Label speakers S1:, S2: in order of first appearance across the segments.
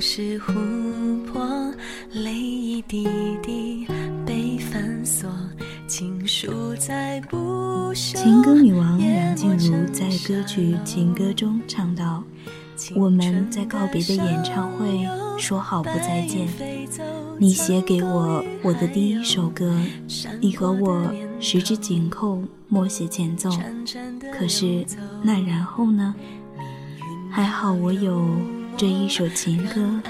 S1: 是琥珀，泪一滴滴被反锁，情书在不朽。
S2: 情歌女王梁静茹在歌曲《情歌》中唱道：“我们在告别的演唱会说好不再见，你写给我我的第一首歌，你和我十指紧扣，默写前奏。可是那然后呢？还好我有。”这一首情歌，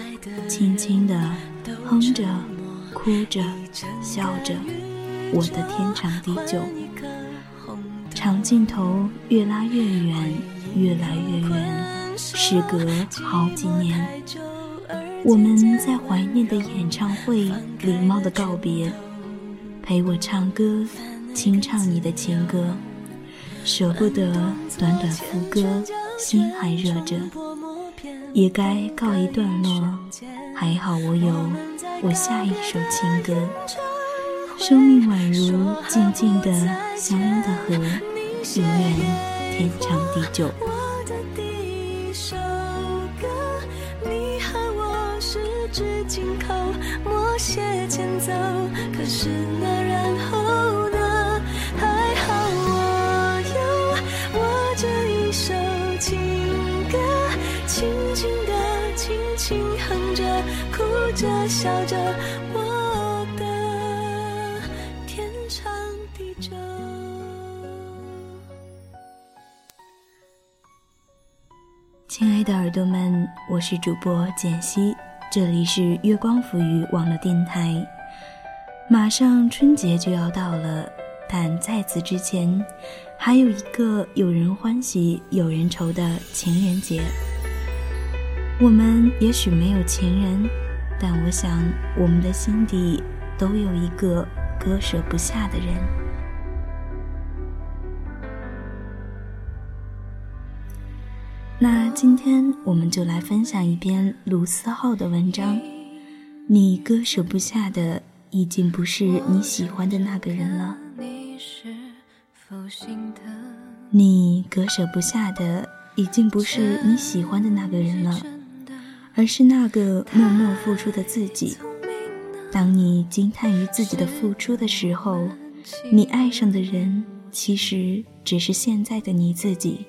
S2: 轻轻地哼着，哭着，笑着，我的天长地久。长镜头越拉越远，越来越远，时隔好几年，我们在怀念的演唱会，礼貌的告别，陪我唱歌，轻唱你的情歌，舍不得短短副歌，心还热着。也该告一段落，还好我有我下一首情歌。生命宛如静静的相拥的河，永远天长地久。
S1: 我的第一首歌，你和我十指紧扣，默写前奏。可是笑着，我的天长地久。
S2: 亲爱的耳朵们，我是主播简溪，这里是月光浮语网络电台。马上春节就要到了，但在此之前，还有一个有人欢喜有人愁的情人节。我们也许没有情人，但我想我们的心底都有一个割舍不下的人。那今天我们就来分享一篇卢思浩的文章。你割舍不下的，已经不是你喜欢的那个人了。你割舍不下的，已经不是你喜欢的那个人了。而是那个默默付出的自己。当你惊叹于自己的付出的时候，你爱上的人其实只是现在的你自己。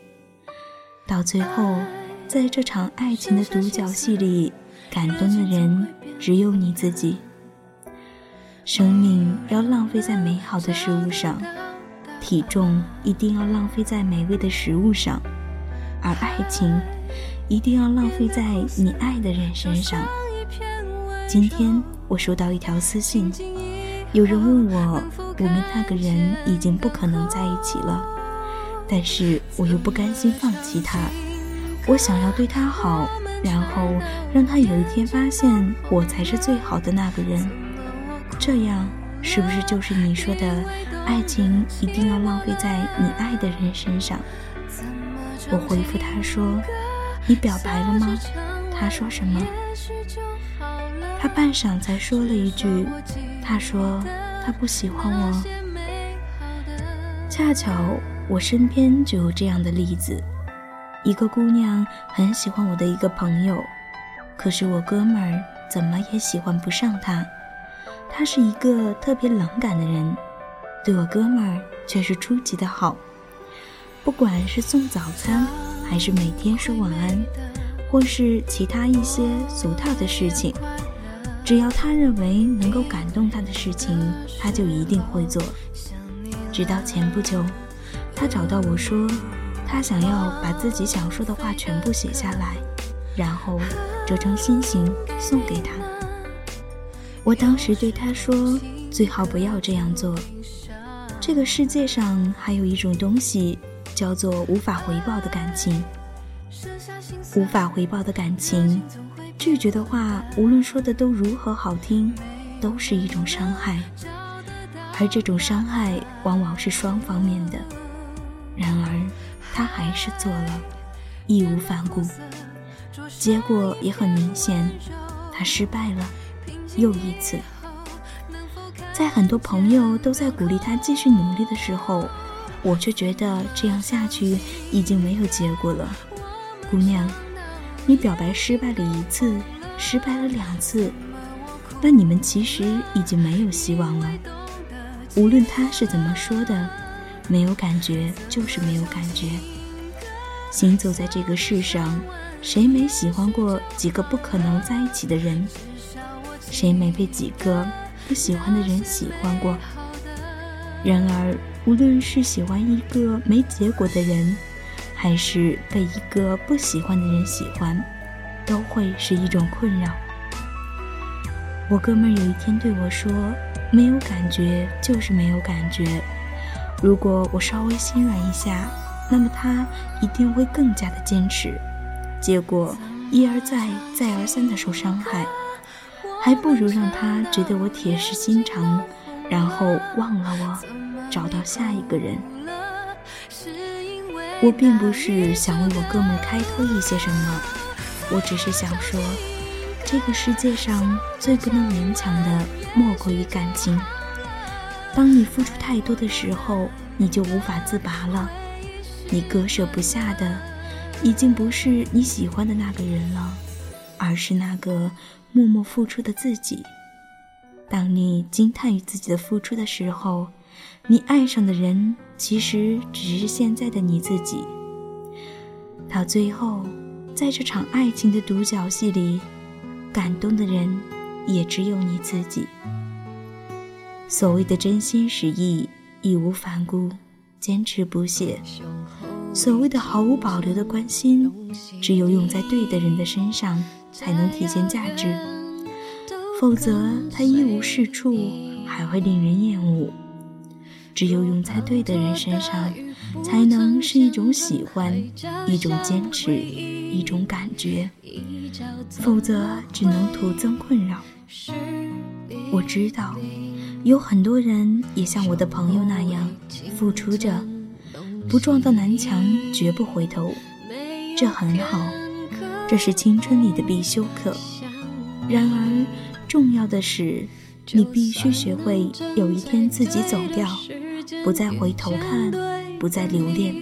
S2: 到最后，在这场爱情的独角戏里，感动的人只有你自己。生命要浪费在美好的事物上，体重一定要浪费在美味的食物上，而爱情。一定要浪费在你爱的人身上。今天我收到一条私信，有人问我，我们那个人已经不可能在一起了，但是我又不甘心放弃他，我想要对他好，然后让他有一天发现我才是最好的那个人。这样是不是就是你说的，爱情一定要浪费在你爱的人身上？我回复他说。你表白了吗？他说什么？他半晌才说了一句：“他说他不喜欢我。”恰巧我身边就有这样的例子：一个姑娘很喜欢我的一个朋友，可是我哥们儿怎么也喜欢不上她。他是一个特别冷感的人，对我哥们儿却是出奇的好，不管是送早餐。还是每天说晚安，或是其他一些俗套的事情，只要他认为能够感动他的事情，他就一定会做。直到前不久，他找到我说，他想要把自己想说的话全部写下来，然后折成心形送给他。我当时对他说，最好不要这样做。这个世界上还有一种东西。叫做无法回报的感情，无法回报的感情，拒绝的话，无论说的都如何好听，都是一种伤害，而这种伤害往往是双方面的。然而，他还是做了，义无反顾，结果也很明显，他失败了，又一次。在很多朋友都在鼓励他继续努力的时候。我却觉得这样下去已经没有结果了，姑娘，你表白失败了一次，失败了两次，那你们其实已经没有希望了。无论他是怎么说的，没有感觉就是没有感觉。行走在这个世上，谁没喜欢过几个不可能在一起的人？谁没被几个不喜欢的人喜欢过？然而，无论是喜欢一个没结果的人，还是被一个不喜欢的人喜欢。都会是一种困扰。我哥们儿有一天对我说：“没有感觉就是没有感觉。如果我稍微心软一下，那么他一定会更加的坚持。结果一而再、再而三的受伤害，还不如让他觉得我铁石心肠，然后忘了我，找到下一个人。我并不是想为我哥们开脱一些什么。”我只是想说，这个世界上最不能勉强的莫过于感情。当你付出太多的时候，你就无法自拔了。你割舍不下的，已经不是你喜欢的那个人了，而是那个默默付出的自己。当你惊叹于自己的付出的时候，你爱上的人其实只是现在的你自己。到最后。在这场爱情的独角戏里，感动的人也只有你自己。所谓的真心实意、义无反顾、坚持不懈，所谓的毫无保留的关心，只有用在对的人的身上才能体现价值，否则它一无是处，还会令人厌恶。只有用在对的人身上，才能是一种喜欢，一种坚持。一种感觉，否则只能徒增困扰。我知道，有很多人也像我的朋友那样付出着，不撞到南墙绝不回头，这很好，这是青春里的必修课。然而，重要的是，你必须学会有一天自己走掉，不再回头看，不再留恋。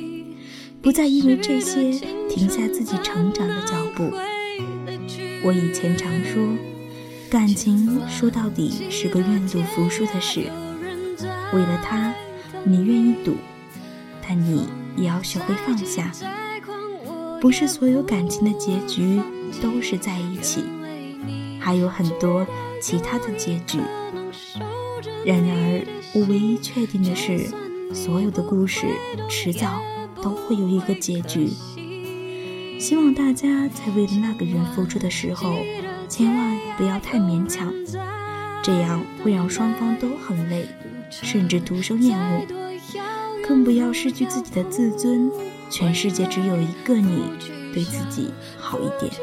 S2: 不再因为这些停下自己成长的脚步。我以前常说，感情说到底是个愿赌服输的事。为了他，你愿意赌，但你也要学会放下。不是所有感情的结局都是在一起，还有很多其他的结局。然而，我唯一确定的是，所有的故事迟早。都会有一个结局。希望大家在为了那个人付出的时候，千万不要太勉强，这样会让双方都很累，甚至徒生厌恶。更不要失去自己的自尊。全世界只有一个你，对自己好一点。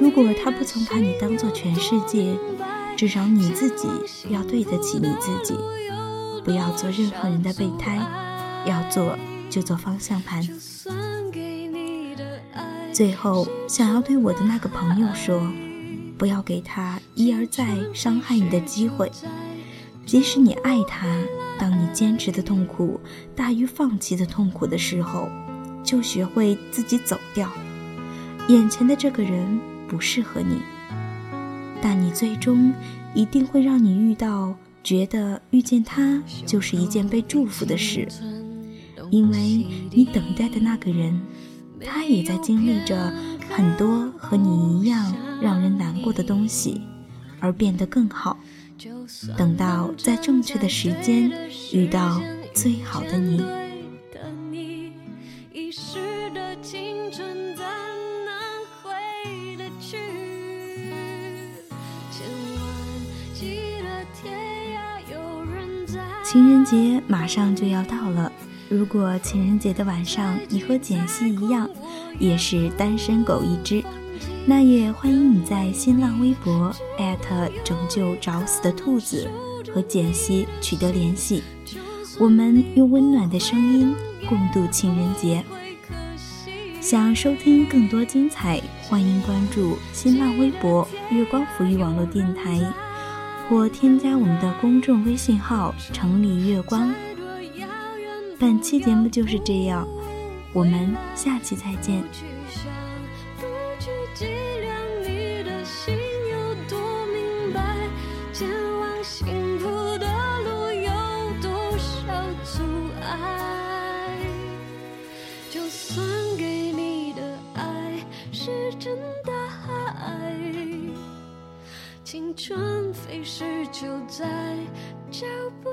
S2: 如果他不曾把你当做全世界，至少你自己要对得起你自己。不要做任何人的备胎，要做。就做方向盘。最后，想要对我的那个朋友说，不要给他一而再伤害你的机会。即使你爱他，当你坚持的痛苦大于放弃的痛苦的时候，就学会自己走掉。眼前的这个人不适合你，但你最终一定会让你遇到，觉得遇见他就是一件被祝福的事。因为你等待的那个人，他也在经历着很多和你一样让人难过的东西，而变得更好。等到在正确的时间遇到最好的你。情人节马上就要到了。如果情人节的晚上你和简溪一样，也是单身狗一只，那也欢迎你在新浪微博拯救找死的兔子和简溪取得联系，我们用温暖的声音共度情人节。想收听更多精彩，欢迎关注新浪微博月光抚育网络电台，或添加我们的公众微信号城里月光。本期节目就是这样，我们下期再见。
S1: 是就在脚步